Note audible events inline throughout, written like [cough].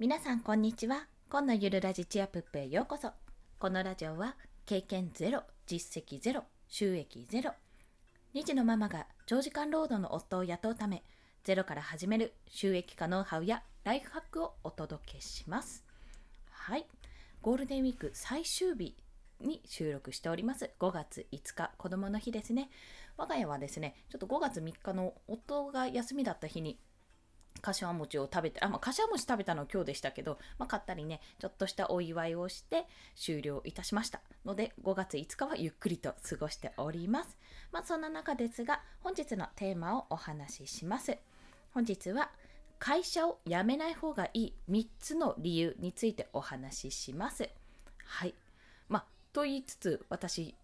皆さんこんにちは。今のゆるラジチアプップへようこそ。このラジオは経験ゼロ実績ゼロ収益ゼロ2児のママが長時間労働の夫を雇うためゼロから始める収益化ノウハウやライフハックをお届けします。はい。ゴールデンウィーク最終日に収録しております。5月5日子供の日ですね。我が家はですねちょっと5月3日の夫が休みだった日に柏餅を食べて、あ、まあ、柏餅食べたのは今日でしたけど、まあ、買ったりね、ちょっとしたお祝いをして終了いたしました。ので、5月5日はゆっくりと過ごしております。まあ、そんな中ですが、本日のテーマをお話しします。本日は、会社を辞めない方がいい3つの理由についてお話しします。はい。まあ、と言いつつ、私、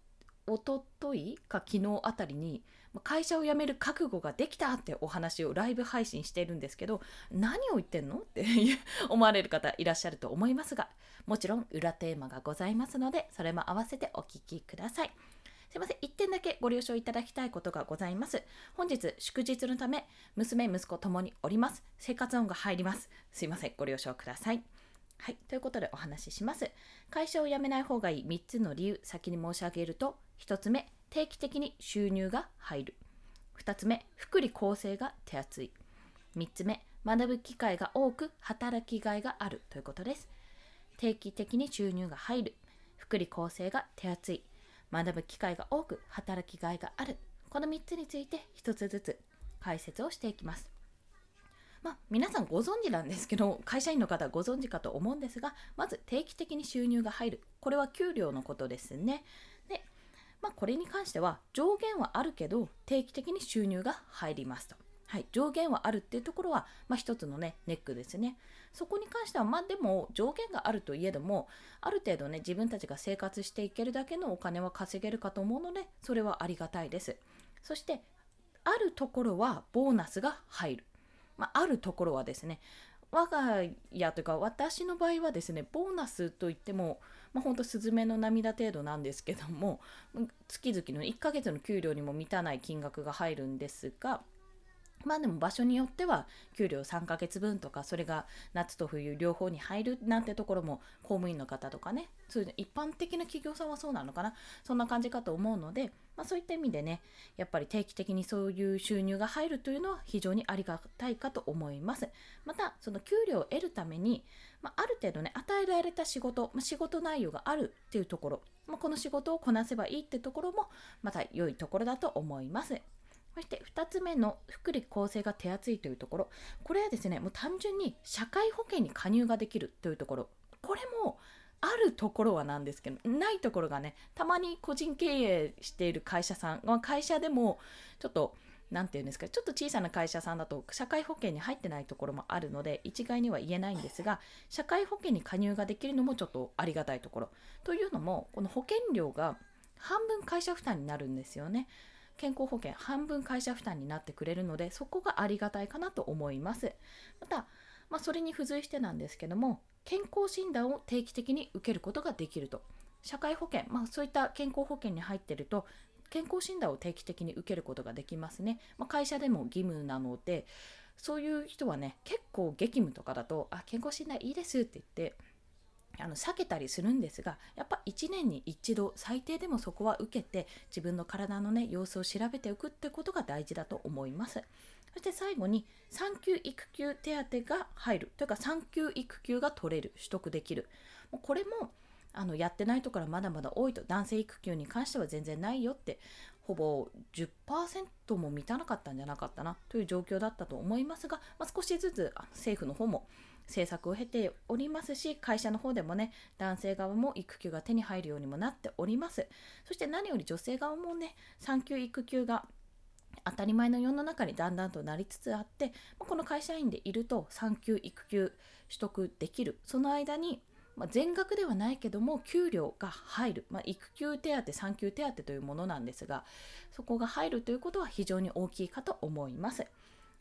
おとといか昨日あたりに会社を辞める覚悟ができたってお話をライブ配信しているんですけど何を言ってんのって思われる方いらっしゃると思いますがもちろん裏テーマがございますのでそれも合わせてお聞きください。すいません、1点だけご了承いただきたいことがございます。本日、祝日のため、娘、息子ともにおります。生活音が入ります。すいません、ご了承ください。はい、ということでお話しします。会社を辞めない方がいい3つの理由、先に申し上げると、1つ目、定期的に収入が入る。2つ目、福利厚生が手厚い。3つ目、学ぶ機会が多く働きがいがあるということです。定期的に収入が入る。福利厚生が手厚い。学ぶ機会が多く働きがいがある。この3つについて1つずつ解説をしていきます。まあ、皆さんご存知なんですけど会社員の方ご存知かと思うんですがまず定期的に収入が入るこれは給料のことですねまあ、これに関しては上限はあるけど定期的に収入が入りますと。はい、上限はあるっていうところは、まあ、一つのねネックですね。そこに関しては、まあ、でも上限があるといえどもある程度ね自分たちが生活していけるだけのお金は稼げるかと思うのでそれはありがたいです。そしてあるところはボーナスが入る。まあ、あるところはですね我が家というか私の場合はですねボーナスといってもまあ、ほんとスズメの涙程度なんですけども月々の1ヶ月の給料にも満たない金額が入るんですがまあでも場所によっては給料3ヶ月分とかそれが夏と冬両方に入るなんてところも公務員の方とかねそういう一般的な企業さんはそうなのかな。そんな感じかと思うので、まあ、そういった意味でねやっぱり定期的にそういう収入が入るというのは非常にありがたいかと思います。またその給料を得るために、まあ、ある程度ね与えられた仕事、まあ、仕事内容があるっていうところ、まこの仕事をこなせばいいってところもまた良いところだと思います。そして2つ目の福利厚生が手厚いというところ。これはですねもう単純に社会保険に加入ができるというところ。これもあるところはなんですけどないところがねたまに個人経営している会社さん、まあ、会社でもちょっと何て言うんですかちょっと小さな会社さんだと社会保険に入ってないところもあるので一概には言えないんですが社会保険に加入ができるのもちょっとありがたいところ。というのもこの保険料が半分会社負担になるんですよね。健康保険半分会社負担になってくれるのでそこがありがたいかなと思います。また、まあ、それに付随してなんですけども健康診断を定期的に受けることができると。社会保険、まあ、そういった健康保険に入ってると健康診断を定期的に受けることができますね、まあ、会社でも義務なのでそういう人はね結構激務とかだとあ健康診断いいですって言ってあの避けたりするんですがやっぱ1年に一度最低でもそこは受けて自分の体のね様子を調べておくってことが大事だと思います。そして最後に産休育休手当が入る。というか産休育休が取れる。取得できる。もうこれもあのやってないところまだまだ多いと。男性育休に関しては全然ないよって。ほぼ10%も満たなかったんじゃなかったな。という状況だったと思いますが、まあ、少しずつ政府の方も政策を経ておりますし会社の方でもね男性側も育休が手に入るようにもなっております。そして何より女性側もね産休育休が当たり前の世の中にだんだんとなりつつあってこの会社員でいると産休育休取得できる。その間に、全額ではないけども給料が入る、まあ、育休手当産休手当というものなんですがそこが入るということは非常に大きいかと思います。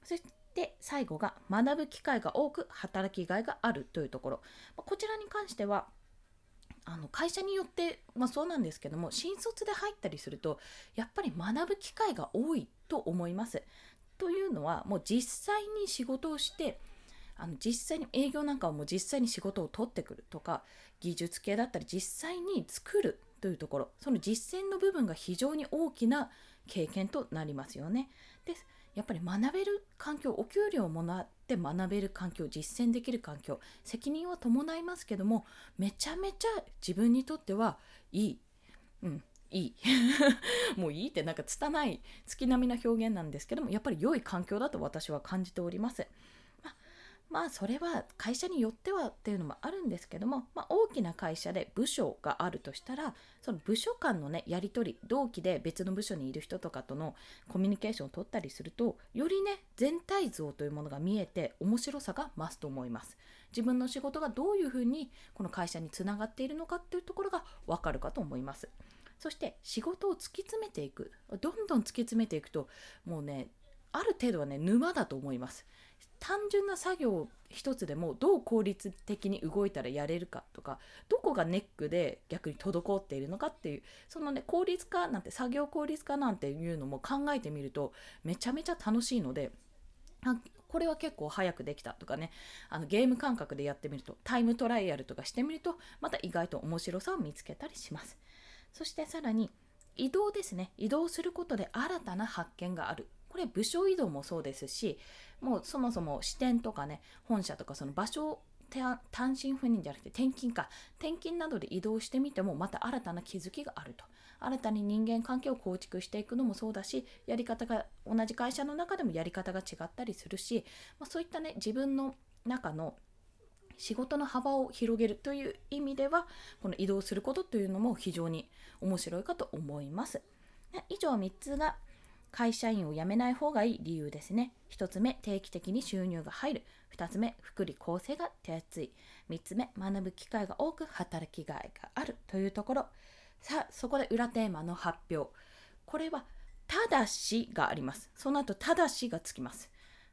そしで最後が学ぶ機会が多く働きがいがあるというところこちらに関してはあの会社によって、まあ、そうなんですけども新卒で入ったりするとやっぱり学ぶ機会が多いと思います。というのはもう実際に仕事をしてあの実際に営業なんかはもう実際に仕事を取ってくるとか技術系だったり実際に作るというところその実践の部分が非常に大きな経験となりますよね。ですやっぱり学べる環境お給料をもらって学べる環境実践できる環境責任は伴いますけどもめちゃめちゃ自分にとってはいい、うん、いい [laughs] もういいってなんか拙い月並みな表現なんですけどもやっぱり良い環境だと私は感じております。まあそれは会社によってはっていうのもあるんですけども、まあ、大きな会社で部署があるとしたらその部署間のねやり取り同期で別の部署にいる人とかとのコミュニケーションを取ったりするとよりね全体像というものが見えて面白さが増すと思います。自分の仕事がどういうふうにこの会社につながっているのかっていうところがわかるかと思います。そして仕事を突き詰めていくどんどん突き詰めていくともうねある程度はね沼だと思います単純な作業一つでもどう効率的に動いたらやれるかとかどこがネックで逆に滞っているのかっていうそのね効率化なんて作業効率化なんていうのも考えてみるとめちゃめちゃ楽しいのでこれは結構早くできたとかねあのゲーム感覚でやってみるとタイムトライアルとかしてみるとまた意外と面白さを見つけたりします。そしてさらに移動ですね。移動することで新たな発見がある。これ部署移動もそうですしもうそもそも支店とかね本社とかその場所単身赴任じゃなくて転勤か転勤などで移動してみてもまた新たな気づきがあると新たに人間関係を構築していくのもそうだしやり方が同じ会社の中でもやり方が違ったりするし、まあ、そういったね自分の中の仕事の幅を広げるという意味ではこの移動することというのも非常に面白いかと思います。以上3つが会社員を辞めない方がいい理由ですね。1つ目、定期的に収入が入る。2つ目、福利厚生が手厚い。3つ目、学ぶ機会が多く働きがいがあるというところ。さあ、そこで裏テーマの発表。これは、ただしがあります。その後、ただしがつきます。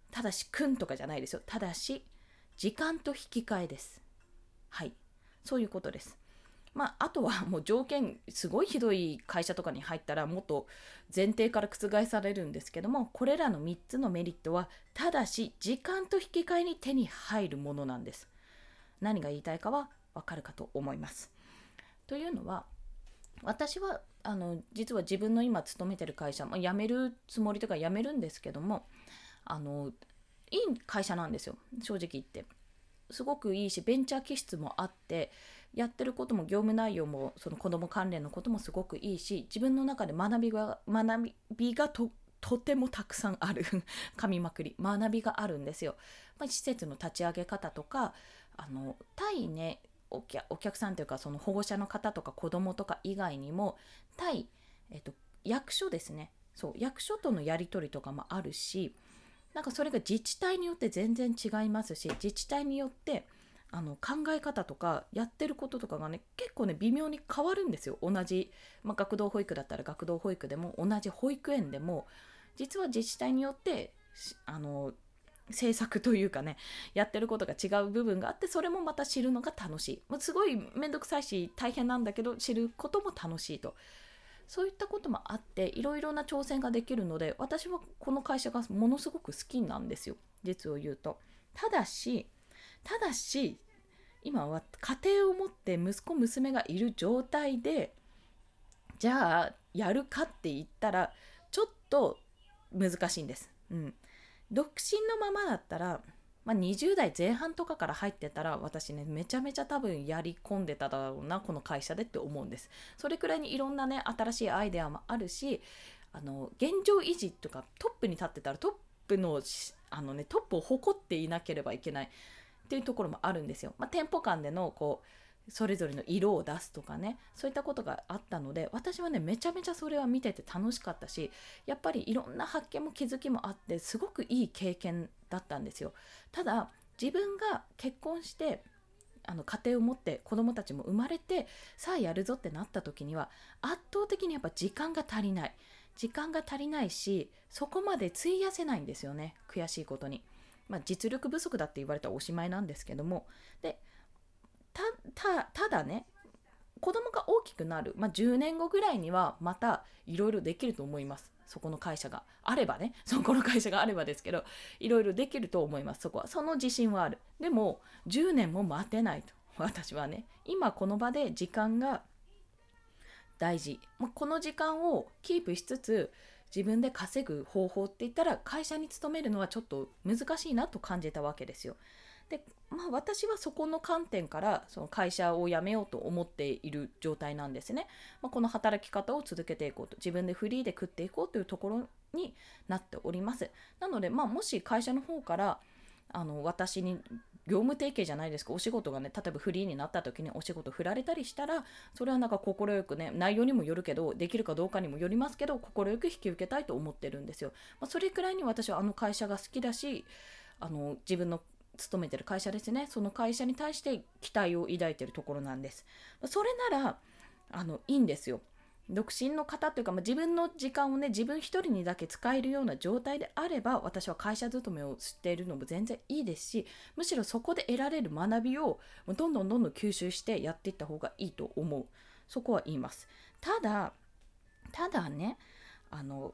ただし、くんとかじゃないですよ。ただし、時間と引き換えです。はい。そういうことです。まあ、あとは [laughs] もう条件すごいひどい会社とかに入ったらもっと前提から覆されるんですけどもこれらの3つのメリットはただし時間と引き換えに手に入るものなんです。何が言いたいかはわかるかと思います。というのは私はあの実は自分の今勤めてる会社、まあ、辞めるつもりとか辞めるんですけどもあのいい会社なんですよ。正直言って。すごくいいしベンチャー気質もあってやってることも業務内容もその子ども関連のこともすごくいいし自分の中で学びが学びがととてもたくさんある [laughs] 噛みまくり学びがあるんですよ。まあ、施設の立ち上げ方とかあの対ねお客さんというかその保護者の方とか子どもとか以外にも対、えっと、役所ですねそう役所とのやり取りとかもあるしなんかそれが自治体によって全然違いますし自治体によってあの考え方とかやってることとかがね結構ね微妙に変わるんですよ。同じ、まあ、学童保育だったら学童保育でも同じ保育園でも実は自治体によってあの政策というかねやってることが違う部分があってそれもまた知るのが楽しい、まあ、すごい面倒くさいし大変なんだけど知ることも楽しいと。そういったこともあっていろいろな挑戦ができるので私はこの会社がものすごく好きなんですよ。実を言うと。ただしただし今は家庭を持って息子娘がいる状態でじゃあやるかって言ったらちょっと難しいんです、うん、独身のままだったらまあ、20代前半とかから入ってたら私ねめちゃめちゃ多分やり込んでただろうなこの会社でって思うんです。それくらいにいろんなね新しいアイデアもあるしあの現状維持とかトップに立ってたらトップのあの、ね、トップを誇っていなければいけない。っていうところもあるんですよ、まあ、店舗間でのこうそれぞれの色を出すとかねそういったことがあったので私はねめちゃめちゃそれは見てて楽しかったしやっぱりいろんな発見も気づきもあってすごくいい経験だったんですよ。ただ自分が結婚してあの家庭を持って子供たちも生まれてさあやるぞってなった時には圧倒的にやっぱ時間が足りない。時間が足りないしそこまで費やせないんですよね悔しいことに。まあ、実力不足だって言われたらおしまいなんですけども。でただね子供が大きくなる、まあ、10年後ぐらいにはまたいろいろできると思います。そこの会社が。あればね [laughs] そこの会社があればですけどいろいろできると思います。そこは。その自信はある。でも10年も待てないと。[laughs] 私はね今この場で時間が大事、まあ、この時間をキープしつつ自分で稼ぐ方法って言ったら会社に勤めるのはちょっと難しいなと感じたわけですよ。でまあ私はそこの観点からその会社を辞めようと思っている状態なんですね。まあ、この働き方を続けていこうと自分でフリーで食っていこうというところになっております。なのでまあもし会社の方からあの私に業務提携じゃないですか。お仕事がね例えばフリーになった時にお仕事振られたりしたらそれはなんか快くね内容にもよるけどできるかどうかにもよりますけど快く引き受けたいと思ってるんですよ、まあ、それくらいに私はあの会社が好きだしあの自分の勤めてる会社ですね。その会社に対して期待を抱いてるところなんです。それならあのいいんですよ。独身の方というか、まあ、自分の時間をね自分一人にだけ使えるような状態であれば私は会社勤めをしているのも全然いいですしむしろそこで得られる学びをどんどんどんどん吸収してやっていった方がいいと思う。そこは言います。ただただねあの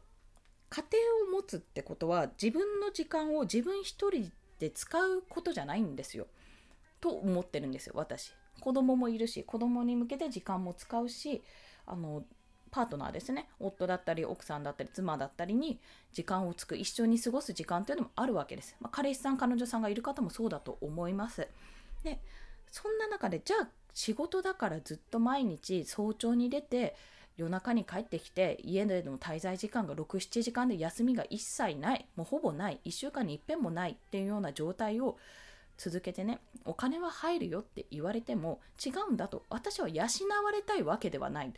家庭を持つってことは自分の時間を自分一人で使うことじゃないんですよ。と思ってるんですよ私。子供もいるし子供に向けて時間も使うしあのパートナーですね。夫だったり奥さんだったり妻だったりに時間をつく一緒に過ごす時間というのもあるわけです、まあ、彼氏さん彼女さんがいる方もそうだと思います。でそんな中でじゃあ仕事だからずっと毎日早朝に出て夜中に帰ってきて家での滞在時間が67時間で休みが一切ないもうほぼない1週間にいっぺんもないっていうような状態を続けてねお金は入るよって言われても違うんだと私は養われたいわけではない。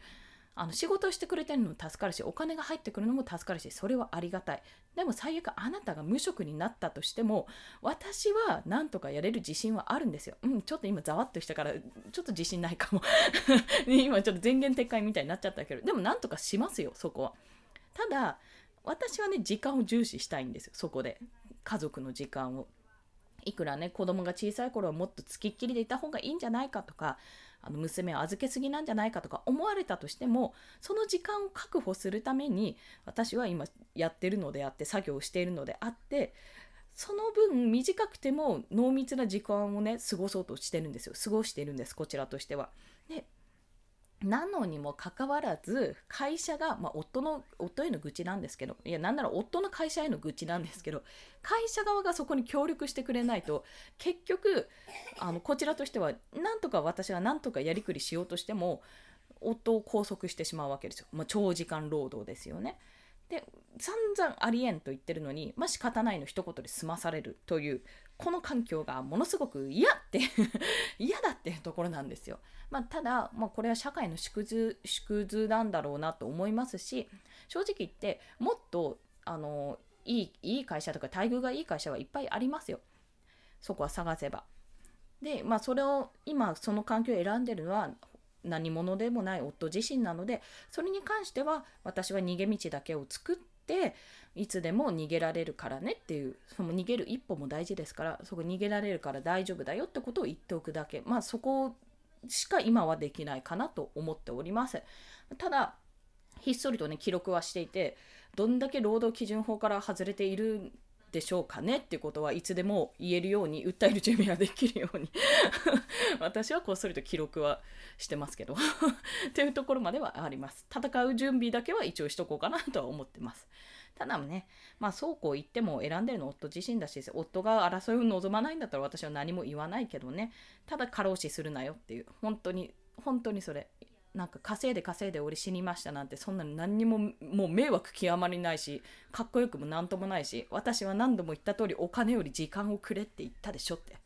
あの仕事をしてくれてるのも助かるしお金が入ってくるのも助かるしそれはありがたい。でも最悪あなたが無職になったとしても私は何とかやれる自信はあるんですよ。うんちょっと今ざわっとしたからちょっと自信ないかも。[laughs] 今ちょっと前言撤回みたいになっちゃったけどでもなんとかしますよそこは。ただ私はね時間を重視したいんですよそこで。家族の時間を。いくらね子供が小さい頃はもっとつきっきりでいた方がいいんじゃないかとかあの娘を預けすぎなんじゃないかとか思われたとしてもその時間を確保するために私は今やってるのであって作業をしているのであってその分短くても濃密な時間をね過ごそうとしてるんですよ過ごしているんですこちらとしては。でなのにもかかわらず会社が、まあ、夫の夫への愚痴なんですけどいやなんなら夫の会社への愚痴なんですけど会社側がそこに協力してくれないと結局あのこちらとしてはなんとか私はなんとかやりくりしようとしても夫を拘束してしまうわけですよ、まあ、長時間労働ですよね。で散々ありえんと言ってるのにまあ仕方ないの一言で済まされるというこの環境がものすごく嫌って [laughs] 嫌だっていうところなんですよ。まあ、ただ、まあ、これは社会の縮図縮図なんだろうなと思いますし正直言ってもっとあのいいいい会社とか待遇がいい会社はいっぱいありますよ。そこは探せば。で、まあ、それを今その環境を選んでるのは何者でもない夫自身なのでそれに関しては私は逃げ道だけを作っていつでも逃げられるからねっていうその逃げる一歩も大事ですからそこ逃げられるから大丈夫だよってことを言っておくだけ。まあそこしか今はできないかなと思っております。ただひっそりとね記録はしていてどんだけ労働基準法から外れているでしょうかねってことはいつでも言えるように訴える準備ができるように。[laughs] 私はこっそりと記録はしてますけど。[laughs] っていうところまではあります。戦う準備だけは一応しとこうかなとは思ってます。ただね、まあそうこう言っても選んでるの夫自身だし、夫が争いを望まないんだったら私は何も言わないけどね、ただ過労死するなよっていう、本当に、本当にそれ。なんか稼いで稼いで俺死にましたなんてそんなの何にももう迷惑極まりないしかっこよくも何ともないし私は何度も言った通りお金より時間をくれって言ったでしょって。っ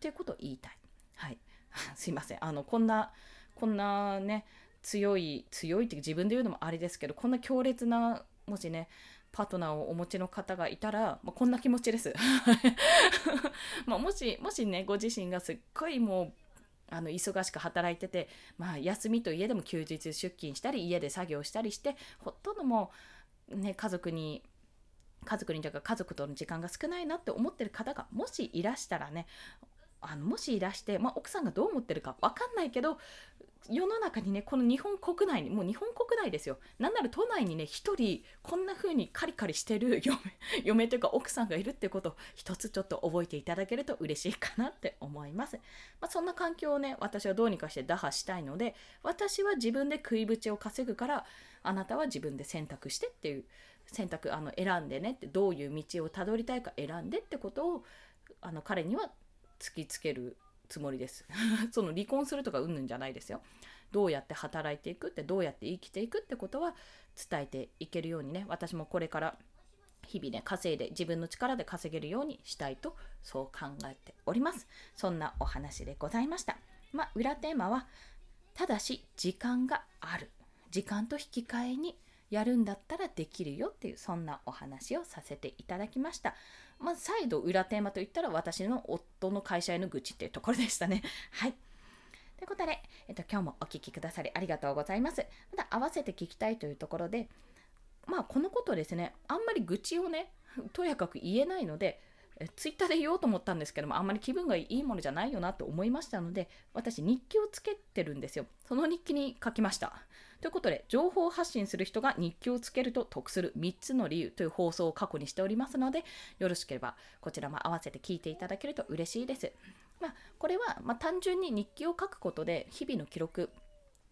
ていうことを言いたい。はい。[laughs] すいません。あのこんなこんなね強い強いっていう自分で言うのもあれですけどこんな強烈なもしねパートナーをお持ちの方がいたら、まあ、こんな気持ちです。[laughs] まあもしもしねご自身がすっごいもうあの忙しく働いてて、まあ、休みと家でも休日出勤したり家で作業したりしてほとんどもう、ね、家族に家族にというか家族との時間が少ないなって思ってる方がもしいらしたらねあのもしいらして、まあ、奥さんがどう思ってるか分かんないけど世の中にねこの日本国内にもう日本国内ですよ。なんなら都内にね一人こんな風にカリカリしてる嫁 [laughs] 嫁というか奥さんがいるってことを一つちょっと覚えていただけると嬉しいかなって思います、まあ、そんな環境をね私はどうにかして打破したいので私は自分で食いぶちを稼ぐからあなたは自分で選択してっていう選択あの選んでねってどういう道をたどりたいか選んでってことをあの彼には突きつけるつもりです。[laughs] その離婚するとかうんぬんじゃないですよ。どうやって働いていくってどうやって生きていくってことは伝えていけるようにね。私もこれから日々ね稼いで自分の力で稼げるようにしたいとそう考えております。そんなお話でございました。まあ裏テーマはただし時間がある。時間と引き換えにやるんだったらできるよっていうそんなお話をさせていただきました。まあ、再度裏テーマといったら私の夫の会社への愚痴っていうところでしたね。[laughs] はい。ということで、えっと、今日もお聴きくださりありがとうございます。また合わせて聞きたいというところで、まあこのことですね、あんまり愚痴をね、とやかく言えないので、ツイッターで言おうと思ったんですけどもあんまり気分がいいものじゃないよなと思いましたので私日記をつけてるんですよその日記に書きましたということで情報発信する人が日記をつけると得する3つの理由という放送を過去にしておりますのでよろしければこちらも合わせて聞いていただけると嬉しいです。まあ、これは、ま、単純に日記を書くことで日々の記録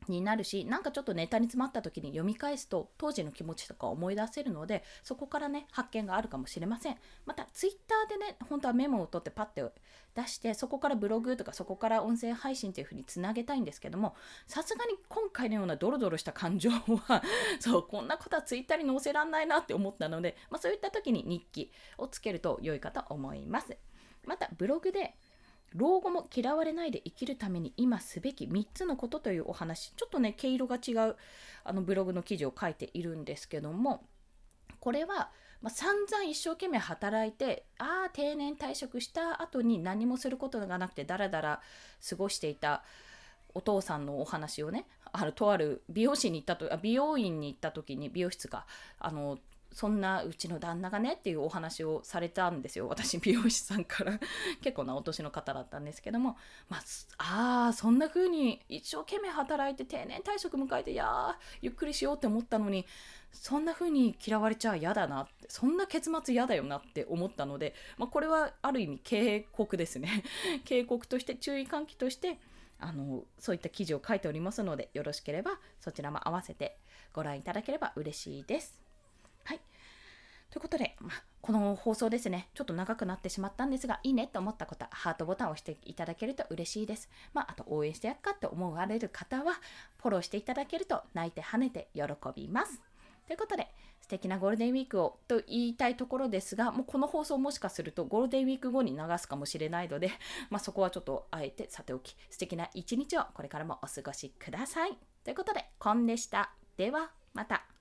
になるしなんかちょっとネタに詰まった時に読み返すと当時の気持ちとか思い出せるのでそこからね発見があるかもしれません。また Twitter でね本当はメモを取ってパッて出してそこからブログとかそこから音声配信というふうにつなげたいんですけどもさすがに今回のようなドロドロした感情は [laughs] そうこんなことは Twitter に載せらんないなって思ったので、まあ、そういった時に日記をつけると良いかと思います。またブログで老後も嫌われないで生きるために今すべき3つのことというお話ちょっとね毛色が違うあのブログの記事を書いているんですけどもこれは、まあ、散々一生懸命働いてああ定年退職した後に何もすることがなくてだらだら過ごしていたお父さんのお話をねあるとある美容師に行ったとあ美容院に行った時に美容室かあのそんなうちの旦那がねっていうお話をされたんですよ。私美容師さんから。[laughs] 結構なお年の方だったんですけども。まああそんな風に一生懸命働いて定年退職迎えていやゆっくりしようって思ったのにそんな風に嫌われちゃ嫌だなってそんな結末嫌だよなって思ったので、まあ、これはある意味警告ですね。[laughs] 警告として注意喚起としてあのそういった記事を書いておりますのでよろしければそちらも合わせてご覧いただければ嬉しいです。はい。ということで、まあ、この放送ですね、ちょっと長くなってしまったんですが、いいねと思った方、ハートボタンを押していただけると嬉しいです。まあ、あと応援してやっかって思われる方は、フォローしていただけると泣いて跳ねて喜びます。ということで、素敵なゴールデンウィークをと言いたいところですが、もうこの放送もしかするとゴールデンウィーク後に流すかもしれないので、[laughs] まあ、そこはちょっとあえてさておき、素敵な一日をこれからもお過ごしください。ということで、コンでした。では、また。